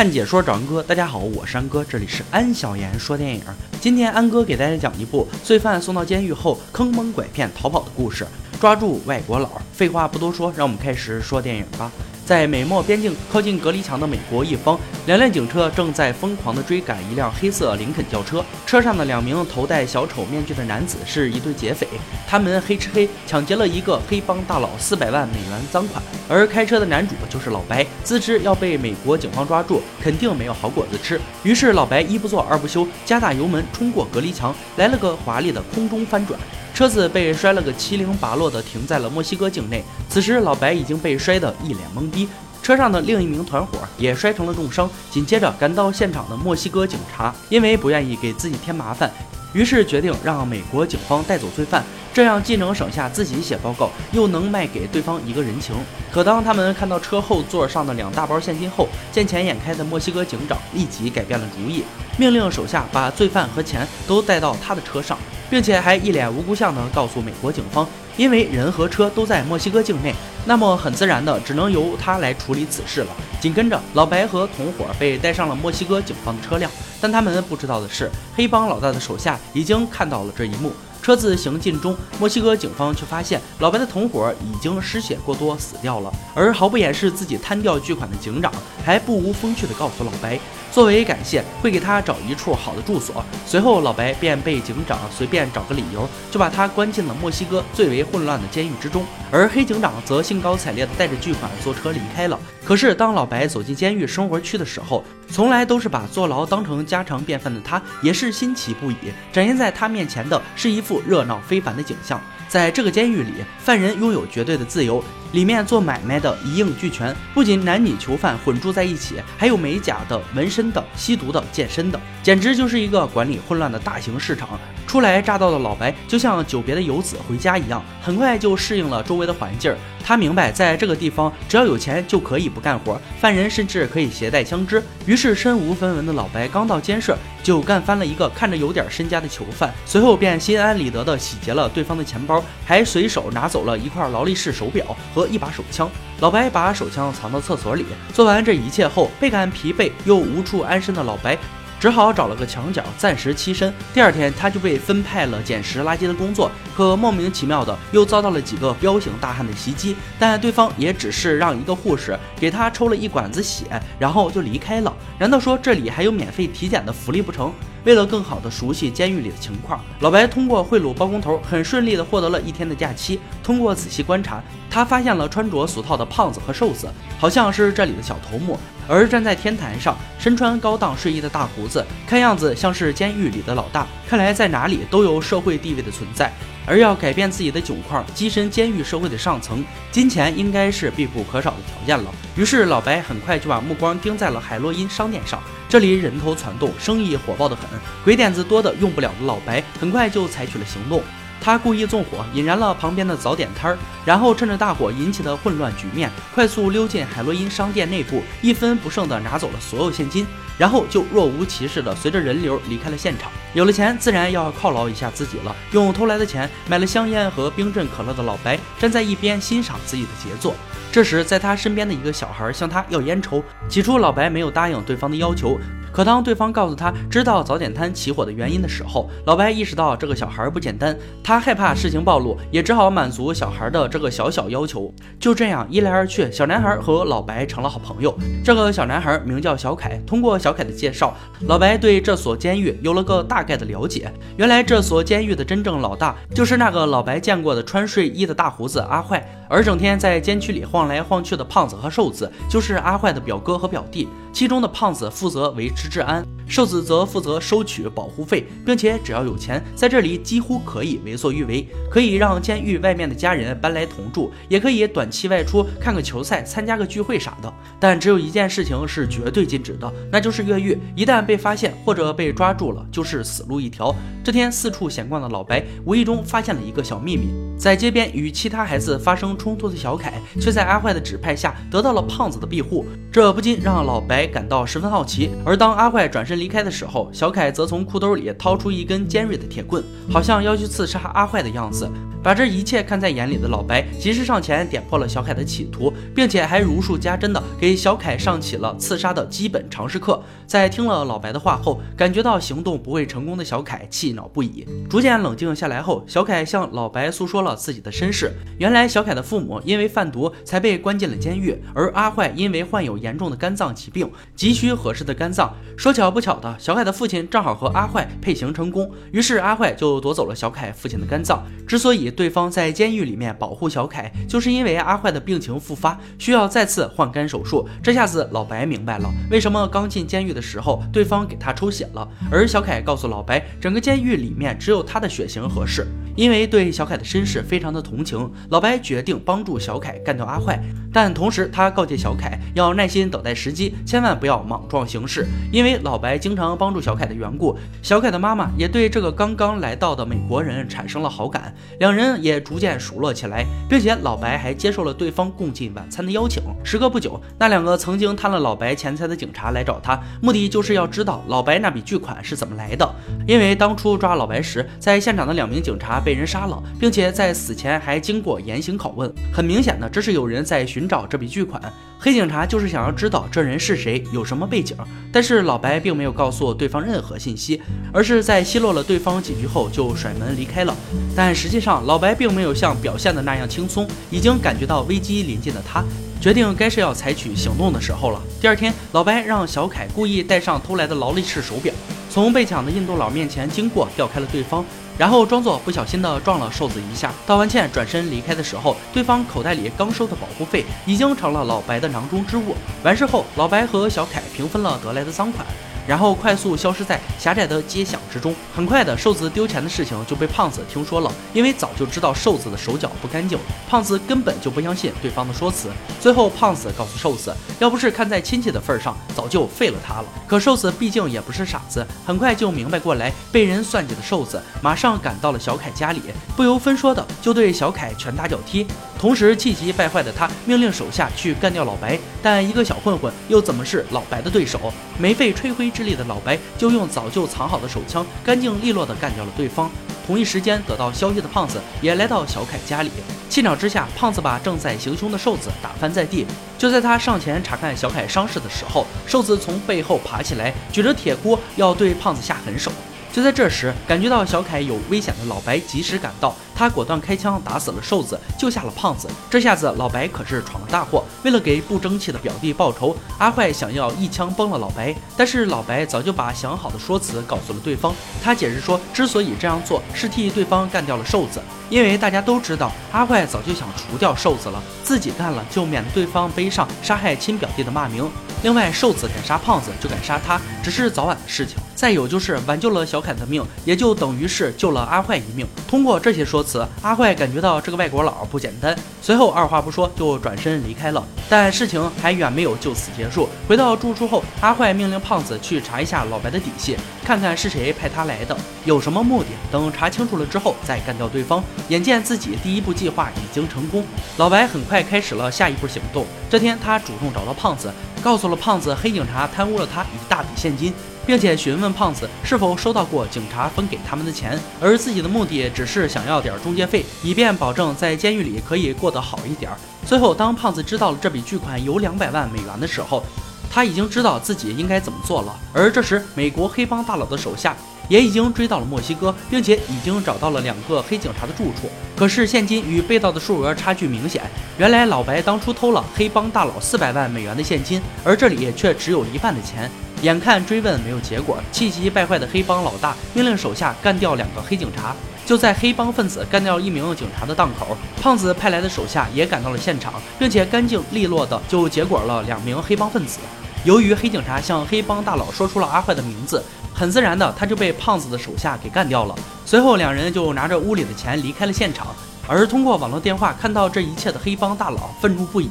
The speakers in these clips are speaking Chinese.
看解说找安哥，大家好，我是安哥，这里是安小言说电影。今天安哥给大家讲一部罪犯送到监狱后坑蒙拐骗逃跑的故事，抓住外国佬。废话不多说，让我们开始说电影吧。在美墨边境靠近隔离墙的美国一方，两辆警车正在疯狂地追赶一辆黑色林肯轿车。车上的两名头戴小丑面具的男子是一对劫匪，他们黑吃黑抢劫了一个黑帮大佬四百万美元赃款。而开车的男主就是老白，自知要被美国警方抓住，肯定没有好果子吃。于是老白一不做二不休，加大油门冲过隔离墙，来了个华丽的空中翻转。车子被摔了个七零八落的停在了墨西哥境内。此时老白已经被摔得一脸懵逼，车上的另一名团伙也摔成了重伤。紧接着赶到现场的墨西哥警察，因为不愿意给自己添麻烦，于是决定让美国警方带走罪犯，这样既能省下自己写报告，又能卖给对方一个人情。可当他们看到车后座上的两大包现金后，见钱眼开的墨西哥警长立即改变了主意，命令手下把罪犯和钱都带到他的车上。并且还一脸无辜相地告诉美国警方，因为人和车都在墨西哥境内，那么很自然的只能由他来处理此事了。紧跟着，老白和同伙被带上了墨西哥警方的车辆，但他们不知道的是，黑帮老大的手下已经看到了这一幕。车子行进中，墨西哥警方却发现老白的同伙已经失血过多死掉了，而毫不掩饰自己贪掉巨款的警长还不无风趣地告诉老白。作为感谢，会给他找一处好的住所。随后，老白便被警长随便找个理由，就把他关进了墨西哥最为混乱的监狱之中。而黑警长则兴高采烈地带着巨款坐车离开了。可是，当老白走进监狱生活区的时候，从来都是把坐牢当成家常便饭的他，也是新奇不已。展现在他面前的是一副热闹非凡的景象。在这个监狱里，犯人拥有绝对的自由，里面做买卖的一应俱全，不仅男女囚犯混住在一起，还有美甲的、纹身的、吸毒的、健身的，简直就是一个管理混乱的大型市场。初来乍到的老白就像久别的游子回家一样，很快就适应了周围的环境。他明白，在这个地方，只要有钱就可以不干活，犯人甚至可以携带枪支。于是，身无分文的老白刚到监舍，就干翻了一个看着有点身家的囚犯，随后便心安理得地洗劫了对方的钱包，还随手拿走了一块劳力士手表和一把手枪。老白把手枪藏到厕所里。做完这一切后，倍感疲惫又无处安身的老白。只好找了个墙角暂时栖身。第二天，他就被分派了捡拾垃圾的工作，可莫名其妙的又遭到了几个彪形大汉的袭击。但对方也只是让一个护士给他抽了一管子血，然后就离开了。难道说这里还有免费体检的福利不成？为了更好的熟悉监狱里的情况，老白通过贿赂包工头，很顺利的获得了一天的假期。通过仔细观察，他发现了穿着俗套的胖子和瘦子，好像是这里的小头目。而站在天台上，身穿高档睡衣的大胡子，看样子像是监狱里的老大。看来在哪里都有社会地位的存在，而要改变自己的窘况，跻身监狱社会的上层，金钱应该是必不可少的条件了。于是老白很快就把目光盯在了海洛因商店上，这里人头攒动，生意火爆的很，鬼点子多的用不了的老白，很快就采取了行动。他故意纵火，引燃了旁边的早点摊儿，然后趁着大火引起的混乱局面，快速溜进海洛因商店内部，一分不剩的拿走了所有现金，然后就若无其事的随着人流离开了现场。有了钱，自然要犒劳一下自己了。用偷来的钱买了香烟和冰镇可乐的老白，站在一边欣赏自己的杰作。这时，在他身边的一个小孩向他要烟抽，起初老白没有答应对方的要求。可当对方告诉他知道早点摊起火的原因的时候，老白意识到这个小孩不简单，他害怕事情暴露，也只好满足小孩的这个小小要求。就这样一来二去，小男孩和老白成了好朋友。这个小男孩名叫小凯。通过小凯的介绍，老白对这所监狱有了个大概的了解。原来这所监狱的真正老大就是那个老白见过的穿睡衣的大胡子阿坏，而整天在监区里晃来晃去的胖子和瘦子就是阿坏的表哥和表弟。其中的胖子负责维持治安。瘦子则负责收取保护费，并且只要有钱，在这里几乎可以为所欲为，可以让监狱外面的家人搬来同住，也可以短期外出看个球赛、参加个聚会啥的。但只有一件事情是绝对禁止的，那就是越狱。一旦被发现或者被抓住了，就是死路一条。这天四处闲逛的老白无意中发现了一个小秘密：在街边与其他孩子发生冲突的小凯，却在阿坏的指派下得到了胖子的庇护。这不禁让老白感到十分好奇。而当阿坏转身。离开的时候，小凯则从裤兜里掏出一根尖锐的铁棍，好像要去刺杀阿坏的样子。把这一切看在眼里的老白，及时上前点破了小凯的企图，并且还如数家珍的给小凯上起了刺杀的基本常识课。在听了老白的话后，感觉到行动不会成功的小凯气恼不已。逐渐冷静下来后，小凯向老白诉说了自己的身世。原来小凯的父母因为贩毒才被关进了监狱，而阿坏因为患有严重的肝脏疾病，急需合适的肝脏。说巧不巧的，小凯的父亲正好和阿坏配型成功，于是阿坏就夺走了小凯父亲的肝脏。之所以对方在监狱里面保护小凯，就是因为阿坏的病情复发，需要再次换肝手术。这下子老白明白了，为什么刚进监狱的时候对方给他抽血了。而小凯告诉老白，整个监狱里面只有他的血型合适。因为对小凯的身世非常的同情，老白决定帮助小凯干掉阿坏。但同时他告诫小凯要耐心等待时机，千万不要莽撞行事。因为老白经常帮助小凯的缘故，小凯的妈妈也对这个刚刚来到的美国人产生了好感，两人也逐渐熟络起来，并且老白还接受了对方共进晚餐的邀请。时隔不久，那两个曾经贪了老白钱财的警察来找他，目的就是要知道老白那笔巨款是怎么来的。因为当初抓老白时，在现场的两名警察被人杀了，并且在死前还经过严刑拷问，很明显的这是有人在寻寻找这笔巨款。黑警察就是想要知道这人是谁，有什么背景。但是老白并没有告诉对方任何信息，而是在奚落了对方几句后就甩门离开了。但实际上，老白并没有像表现的那样轻松，已经感觉到危机临近的他，决定该是要采取行动的时候了。第二天，老白让小凯故意戴上偷来的劳力士手表，从被抢的印度佬面前经过，调开了对方。然后装作不小心的撞了瘦子一下，道完歉转身离开的时候，对方口袋里刚收的保护费已经成了老白的囊中之物。完事后，老白和小凯平分了得来的赃款。然后快速消失在狭窄的街巷之中。很快的，瘦子丢钱的事情就被胖子听说了，因为早就知道瘦子的手脚不干净，胖子根本就不相信对方的说辞。最后，胖子告诉瘦子，要不是看在亲戚的份上，早就废了他了。可瘦子毕竟也不是傻子，很快就明白过来，被人算计的瘦子马上赶到了小凯家里，不由分说的就对小凯拳打脚踢。同时，气急败坏的他命令手下去干掉老白，但一个小混混又怎么是老白的对手？没费吹灰之力的老白就用早就藏好的手枪，干净利落的干掉了对方。同一时间，得到消息的胖子也来到小凯家里，气恼之下，胖子把正在行凶的瘦子打翻在地。就在他上前查看小凯伤势的时候，瘦子从背后爬起来，举着铁锅要对胖子下狠手。就在这时，感觉到小凯有危险的老白及时赶到，他果断开枪打死了瘦子，救下了胖子。这下子老白可是闯了大祸。为了给不争气的表弟报仇，阿坏想要一枪崩了老白，但是老白早就把想好的说辞告诉了对方。他解释说，之所以这样做，是替对方干掉了瘦子，因为大家都知道阿坏早就想除掉瘦子了，自己干了就免得对方背上杀害亲表弟的骂名。另外，瘦子敢杀胖子，就敢杀他，只是早晚的事情。再有就是挽救了小凯的命，也就等于是救了阿坏一命。通过这些说辞，阿坏感觉到这个外国佬不简单。随后二话不说就转身离开了。但事情还远没有就此结束。回到住处后，阿坏命令胖子去查一下老白的底细，看看是谁派他来的，有什么目的。等查清楚了之后再干掉对方。眼见自己第一步计划已经成功，老白很快开始了下一步行动。这天，他主动找到胖子。告诉了胖子，黑警察贪污了他一大笔现金，并且询问胖子是否收到过警察分给他们的钱，而自己的目的只是想要点中介费，以便保证在监狱里可以过得好一点。最后，当胖子知道了这笔巨款有两百万美元的时候，他已经知道自己应该怎么做了。而这时，美国黑帮大佬的手下。也已经追到了墨西哥，并且已经找到了两个黑警察的住处。可是现金与被盗的数额差距明显。原来老白当初偷了黑帮大佬四百万美元的现金，而这里却只有一半的钱。眼看追问没有结果，气急败坏的黑帮老大命令手下干掉两个黑警察。就在黑帮分子干掉一名警察的档口，胖子派来的手下也赶到了现场，并且干净利落的就结果了两名黑帮分子。由于黑警察向黑帮大佬说出了阿坏的名字。很自然的，他就被胖子的手下给干掉了。随后，两人就拿着屋里的钱离开了现场。而通过网络电话看到这一切的黑帮大佬愤怒不已，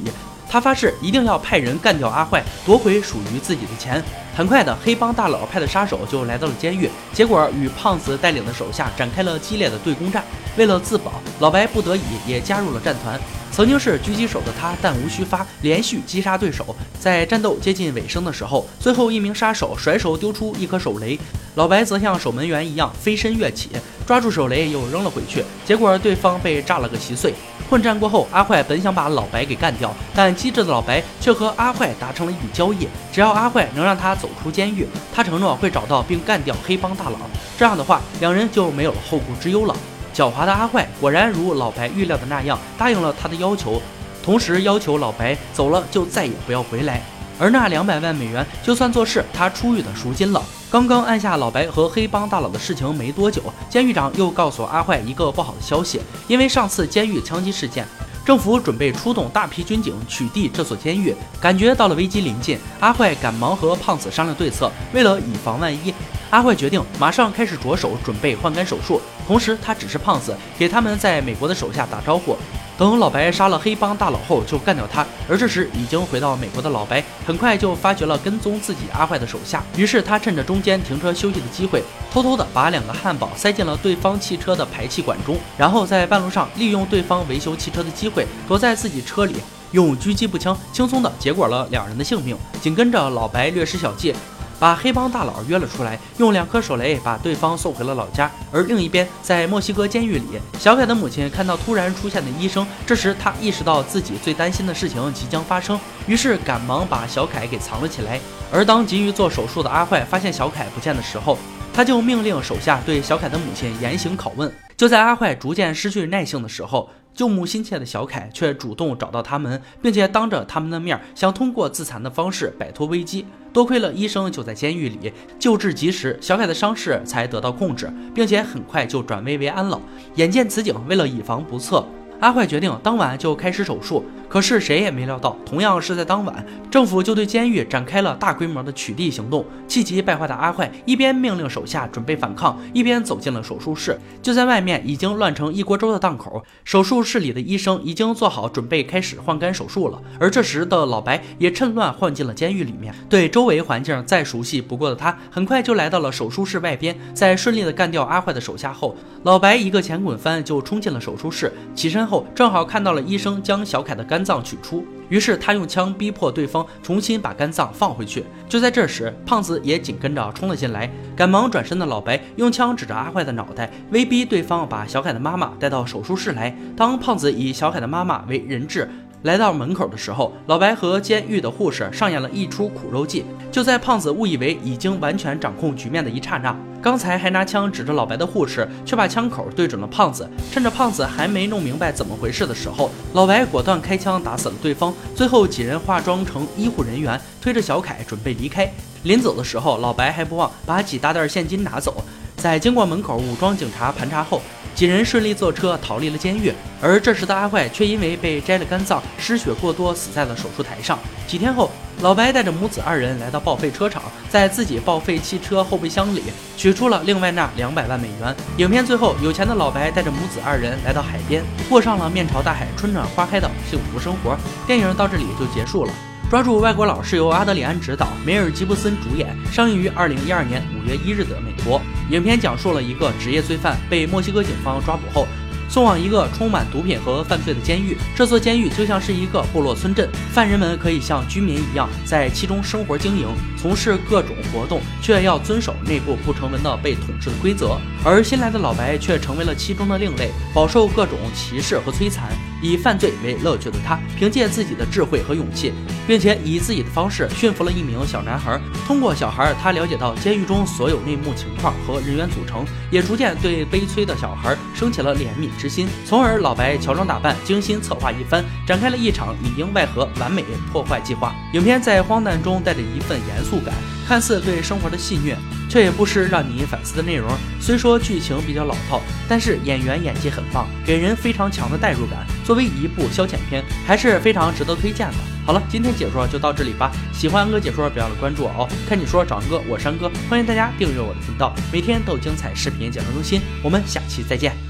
他发誓一定要派人干掉阿坏，夺回属于自己的钱。很快的，黑帮大佬派的杀手就来到了监狱，结果与胖子带领的手下展开了激烈的对攻战。为了自保，老白不得已也加入了战团。曾经是狙击手的他，弹无虚发，连续击杀对手。在战斗接近尾声的时候，最后一名杀手甩手丢出一颗手雷，老白则像守门员一样飞身跃起，抓住手雷又扔了回去，结果对方被炸了个稀碎。混战过后，阿坏本想把老白给干掉，但机智的老白却和阿坏达成了一笔交易：只要阿坏能让他走出监狱，他承诺会找到并干掉黑帮大佬。这样的话，两人就没有了后顾之忧了。狡猾的阿坏果然如老白预料的那样，答应了他的要求，同时要求老白走了就再也不要回来。而那两百万美元，就算作是他出狱的赎金了。刚刚按下老白和黑帮大佬的事情没多久，监狱长又告诉阿坏一个不好的消息，因为上次监狱枪击事件，政府准备出动大批军警取缔这所监狱，感觉到了危机临近，阿坏赶忙和胖子商量对策，为了以防万一。阿坏决定马上开始着手准备换肝手术，同时他指示胖子给他们在美国的手下打招呼，等老白杀了黑帮大佬后就干掉他。而这时已经回到美国的老白很快就发觉了跟踪自己阿坏的手下，于是他趁着中间停车休息的机会，偷偷的把两个汉堡塞进了对方汽车的排气管中，然后在半路上利用对方维修汽车的机会，躲在自己车里，用狙击步枪轻松的结果了两人的性命。紧跟着老白略施小计。把黑帮大佬约了出来，用两颗手雷把对方送回了老家。而另一边，在墨西哥监狱里，小凯的母亲看到突然出现的医生，这时他意识到自己最担心的事情即将发生，于是赶忙把小凯给藏了起来。而当急于做手术的阿坏发现小凯不见的时候，他就命令手下对小凯的母亲严刑拷问。就在阿坏逐渐失去耐性的时候，救母心切的小凯却主动找到他们，并且当着他们的面想通过自残的方式摆脱危机。多亏了医生就在监狱里，救治及时，小凯的伤势才得到控制，并且很快就转危为安了。眼见此景，为了以防不测。阿坏决定当晚就开始手术，可是谁也没料到，同样是在当晚，政府就对监狱展开了大规模的取缔行动。气急败坏的阿坏一边命令手下准备反抗，一边走进了手术室。就在外面已经乱成一锅粥的档口，手术室里的医生已经做好准备开始换肝手术了。而这时的老白也趁乱换进了监狱里面，对周围环境再熟悉不过的他，很快就来到了手术室外边。在顺利的干掉阿坏的手下后，老白一个前滚翻就冲进了手术室，起身。后正好看到了医生将小凯的肝脏取出，于是他用枪逼迫对方重新把肝脏放回去。就在这时，胖子也紧跟着冲了进来，赶忙转身的老白用枪指着阿坏的脑袋，威逼对方把小凯的妈妈带到手术室来。当胖子以小凯的妈妈为人质。来到门口的时候，老白和监狱的护士上演了一出苦肉计。就在胖子误以为已经完全掌控局面的一刹那，刚才还拿枪指着老白的护士，却把枪口对准了胖子。趁着胖子还没弄明白怎么回事的时候，老白果断开枪打死了对方。最后几人化妆成医护人员，推着小凯准备离开。临走的时候，老白还不忘把几大袋现金拿走。在经过门口武装警察盘查后，几人顺利坐车逃离了监狱。而这时的阿坏却因为被摘了肝脏，失血过多，死在了手术台上。几天后，老白带着母子二人来到报废车厂，在自己报废汽车后备箱里取出了另外那两百万美元。影片最后，有钱的老白带着母子二人来到海边，过上了面朝大海、春暖花开的幸福生活。电影到这里就结束了。抓住外国佬是由阿德里安执导，梅尔吉布森主演，上映于二零一二年五月一日的美国。影片讲述了一个职业罪犯被墨西哥警方抓捕后。送往一个充满毒品和犯罪的监狱，这座监狱就像是一个部落村镇，犯人们可以像居民一样在其中生活经营，从事各种活动，却要遵守内部不成文的被统治的规则。而新来的老白却成为了其中的另类，饱受各种歧视和摧残。以犯罪为乐趣的他，凭借自己的智慧和勇气，并且以自己的方式驯服了一名小男孩。通过小孩，他了解到监狱中所有内幕情况和人员组成，也逐渐对悲催的小孩升起了怜悯。之心，从而老白乔装打扮，精心策划一番，展开了一场里应外合、完美破坏计划。影片在荒诞中带着一份严肃感，看似对生活的戏谑，却也不失让你反思的内容。虽说剧情比较老套，但是演员演技很棒，给人非常强的代入感。作为一部消遣片，还是非常值得推荐的。好了，今天解说就到这里吧。喜欢安哥解说，别忘了关注我哦。看你说找安哥，我是安哥，欢迎大家订阅我的频道，每天都有精彩视频解说更新。我们下期再见。